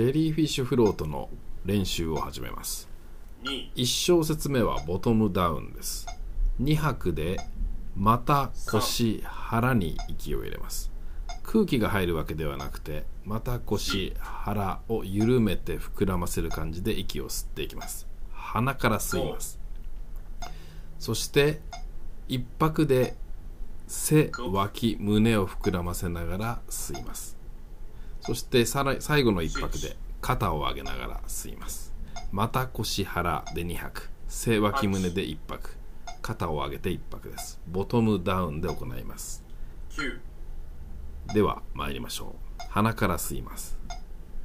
1ではジェリーフィッシュフロートの練習を始めます。2 1小節目はボトムダウンです。2拍でまた腰腹に息を入れます。空気が入るわけではなくてまた腰腹を緩めて膨らませる感じで息を吸っていきます。鼻から吸います。そして1拍で背脇胸を膨らませながら吸いますそしてさら最後の1拍で肩を上げながら吸います。また腰腹で2拍。背脇胸で1拍。肩を上げて1拍です。ボトムダウンで行います。9では参りましょう。鼻から吸います。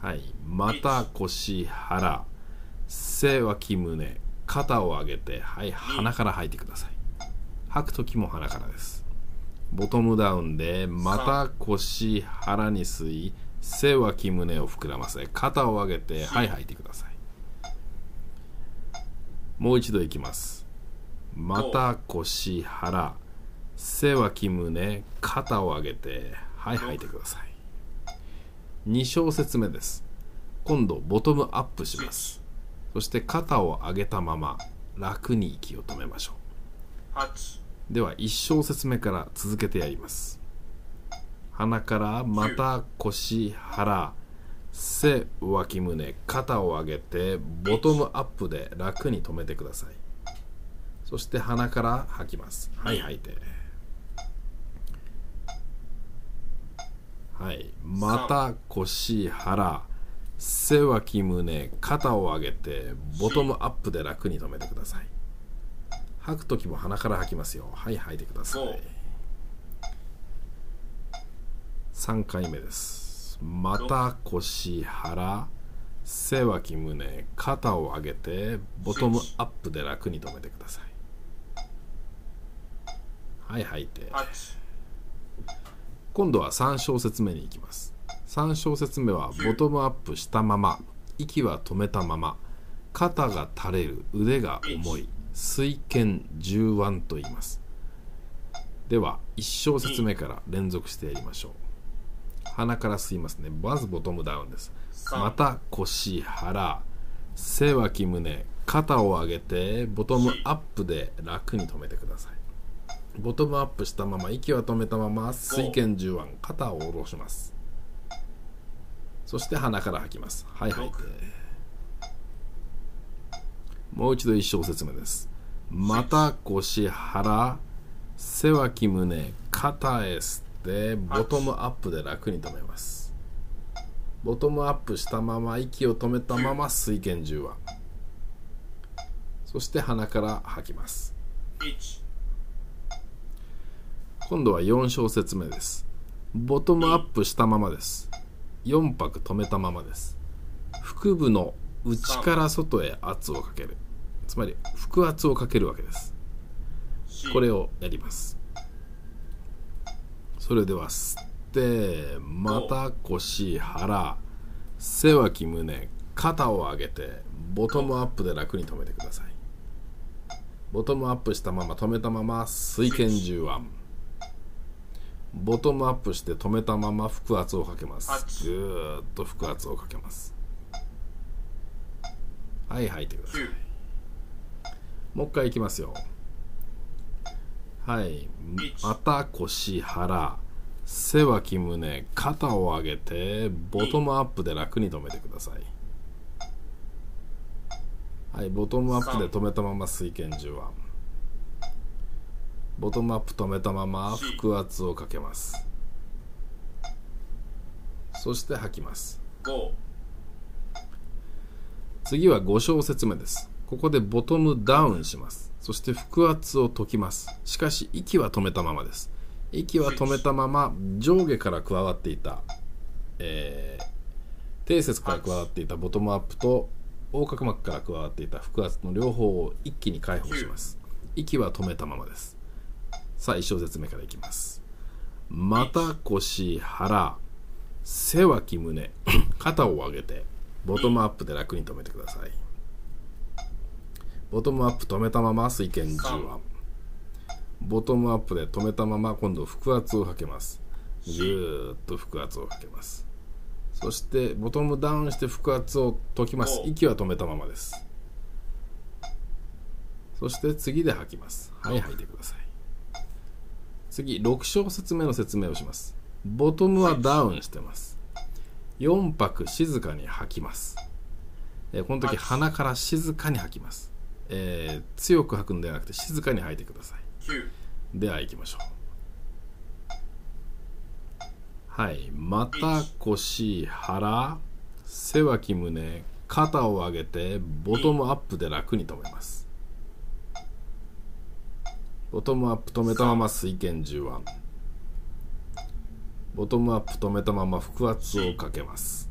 はい。また腰腹。背脇胸。肩を上げてはい。鼻から吐いてください。吐く時も鼻からです。ボトムダウンでまた腰腹に吸い背脇胸を膨らませ肩を上げてはい。吐いてください。もう一度いきます。また腰腹背脇胸肩を上げてはい吐いてください。2小節目です。今度ボトムアップします。そして肩を上げたまま楽に息を止めましょ8うでは1小節目から続けてやります鼻からまた腰腹背脇胸肩を上げてボトムアップで楽に止めてください。そして鼻から吐きます。はい吐いて。はい。また腰腹背脇胸肩を上げてボトムアップで楽に止めてください。吐く時も鼻から吐きますよ。はい吐いてください。3回目です。また腰腹背脇胸肩を上げてボトムアップで楽に止めてください。はい吐いて。今度は3小節目に行きます。3小節目はボトムアップしたまま息は止めたまま肩が垂れる腕が重い水拳重腕と言います。では1小節目から連続してやりましょう。鼻から吸いますね。まずボトムダウンです。また腰腹背脇胸肩を上げてボトムアップで楽に止めてください。ボトムアップしたまま息は止めたまま水拳重腕肩を下ろします。そして鼻から吐きます。はい吐い。てもう一度1小節目です。また腰腹背脇胸肩へ吸ってボトムアップで楽に止めます。ボトムアップしたまま息を止めたまま水拳重腕そして鼻から吐きます。1今度は4小節目です。ボトムアップしたままです。4拍止めたままです。腹部の内から外へ圧をかける。つまり腹圧をかけるわけです。これをやりますそれでは吸ってまた腰腹背脇胸肩を上げてボトムアップで楽に止めてください。ボトムアップしたまま止めたまま水拳重腕。ボトムアップして止めたまま腹圧をかけます。ぐーっと腹圧をかけます。はい吐いてください。9もう一回いきますよはい。また腰腹背脇胸肩を上げてボトムアップで楽に止めてください。はいボトムアップで止めたまま水拳重腕ボトムアップ止めたまま腹圧をかけます。そして吐きます。5次は5小節目です。ここでボトムダウンしますそして腹圧を解きます。しかし息は止めたままです。息は止めたまま上下から加わっていた、えー低節から加わっていたボトムアップと横隔膜から加わっていた腹圧の両方を一気に解放します。息は止めたままです。さあ1小節目からいきます。また腰腹背脇胸肩を上げてボトムアップで楽に止めてください。ボトムアップ止めたまま水拳重腕ボトムアップで止めたまま今度腹圧をかけます。ぐーっと腹圧をかけます。そしてボトムダウンして腹圧を解きます。お。息は止めたままです。そして次で吐きます。はい吐いてください。次6小節目の説明をします。ボトムはダウンしてます。4拍静かに吐きます。えーこの時はい鼻から静かに吐きます、えー強く吐くんではなくて静かに吐いてください。九、では行きましょう。はい。また腰腹背脇胸肩を上げてボトムアップで楽に止めます。ボトムアップ止めたまま水拳10腕。ボトムアップ止めたまま腹圧をかけます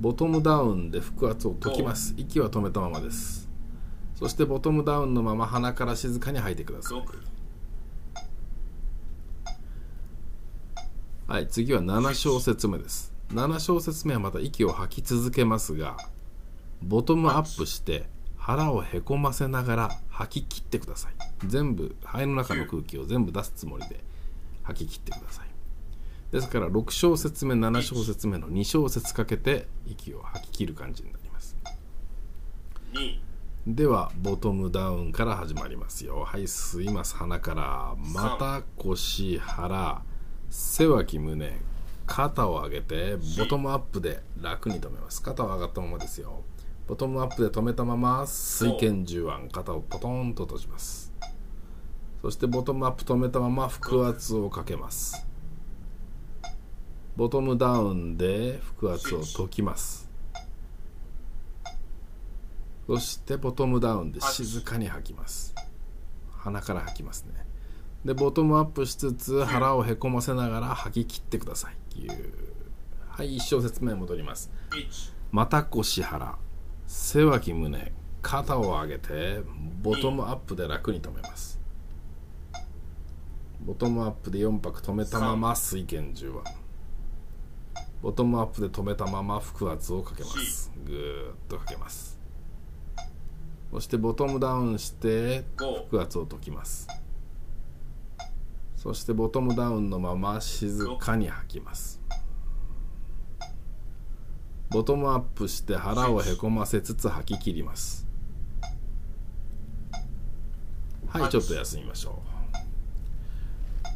ボトムダウンで腹圧を解きます。息は止めたままです。そしてボトムダウンのまま鼻から静かに吐いてください。六、はい次は7小節目です。7小節目はまた息を吐き続けますがボトムアップして腹をへこませながら吐き切ってください。全部肺の中の空気を全部出すつもりで吐き切ってくださいですから6小節目7小節目の2小節かけて息を吐き切る感じになります。二、ではボトムダウンから始まりますよ。はい吸います鼻からまた腰腹背脇胸肩を上げてボトムアップで楽に止めます。肩は上がったままですよ。ボトムアップで止めたまま水拳10腕肩をポトンと閉じます。そしてボトムアップ止めたまま腹圧をかけますボトムダウンで腹圧を解きます。そしてボトムダウンで静かに吐きます。鼻から吐きますね。でボトムアップしつつ腹をへこませながら吐き切ってください。いう。はい一小節目戻ります。一、また腰腹。背脇胸。肩を上げてボトムアップで楽に止めます。ボトムアップで4拍止めたまま水拳10腕ボトムアップで止めたまま腹圧をかけます。ぐー。っとかけます。そしてボトムダウンして五、腹圧を解きます。そしてボトムダウンのまま静かに吐きます。ボトムアップして腹をへこませつつ吐き切ります。はいちょっと休みましょう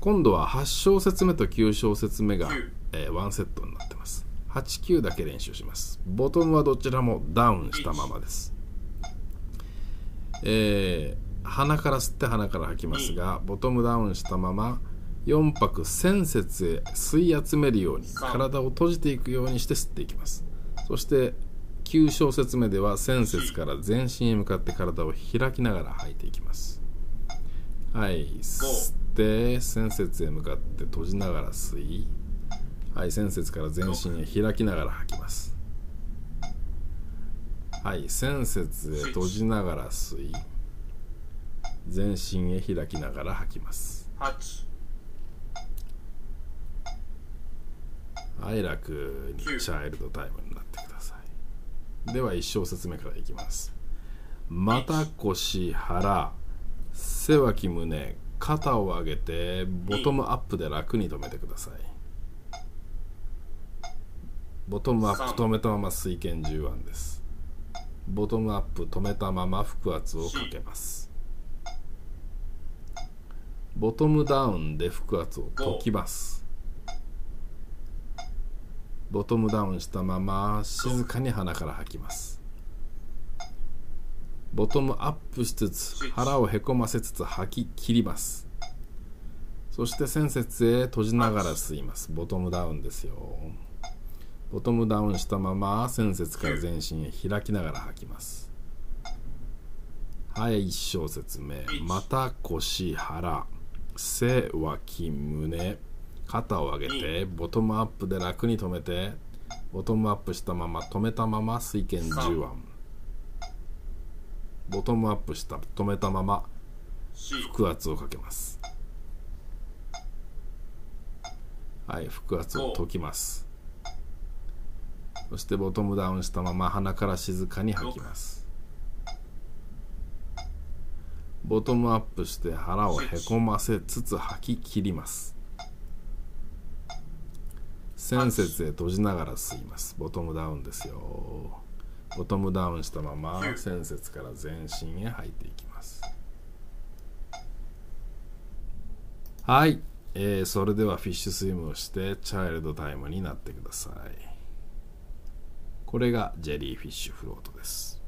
今度は8小節目と9小節目が、えーワンセットになってます。89だけ練習します。ボトムはどちらもダウンしたままです。えー鼻から吸って鼻から吐きますがボトムダウンしたまま4拍仙節へ吸い集めるように体を閉じていくようにして吸っていきます。そして9小節目では仙節から全身へ向かって体を開きながら吐いていきます。はい。吸って仙節へ向かって閉じながら吸いはい仙節から全身へ開きながら吐きます。はい仙節へ閉じながら吸い全身へ開きながら吐きます。八、はい楽にチャイルドタイムになってください。では1小節目からいきます。また腰腹背脇胸肩を上げてボトムアップで楽に止めてください。ボトムアップ止めたまま水拳10腕です。ボトムアップ止めたまま腹圧をかけます。ボトムダウンで腹圧を解きます。ボトムダウンしたまま静かに鼻から吐きますボトムアップしつつ腹をへこませつつ吐き切ります。そして仙節へ閉じながら吸います。ボトムダウンですよ。ボトムダウンしたまま仙節から全身へ開きながら吐きます。はい1小節目。また腰腹背脇胸。肩を上げてボトムアップで楽に止めてボトムアップしたまま止めたまま水拳10腕ボトムアップした止めたまま四、腹圧をかけます。はい腹圧を解きます。そしてボトムダウンしたまま鼻から静かに吐きます。ボトムアップして腹をへこませつつ吐き切ります。仙節へ閉じながら吸います。ボトムダウンですよボトムダウンしたまま仙節から全身へ入っていきます。はい、えーそれではフィッシュスイムをしてチャイルドタイムになってください。これがジェリーフィッシュフロートです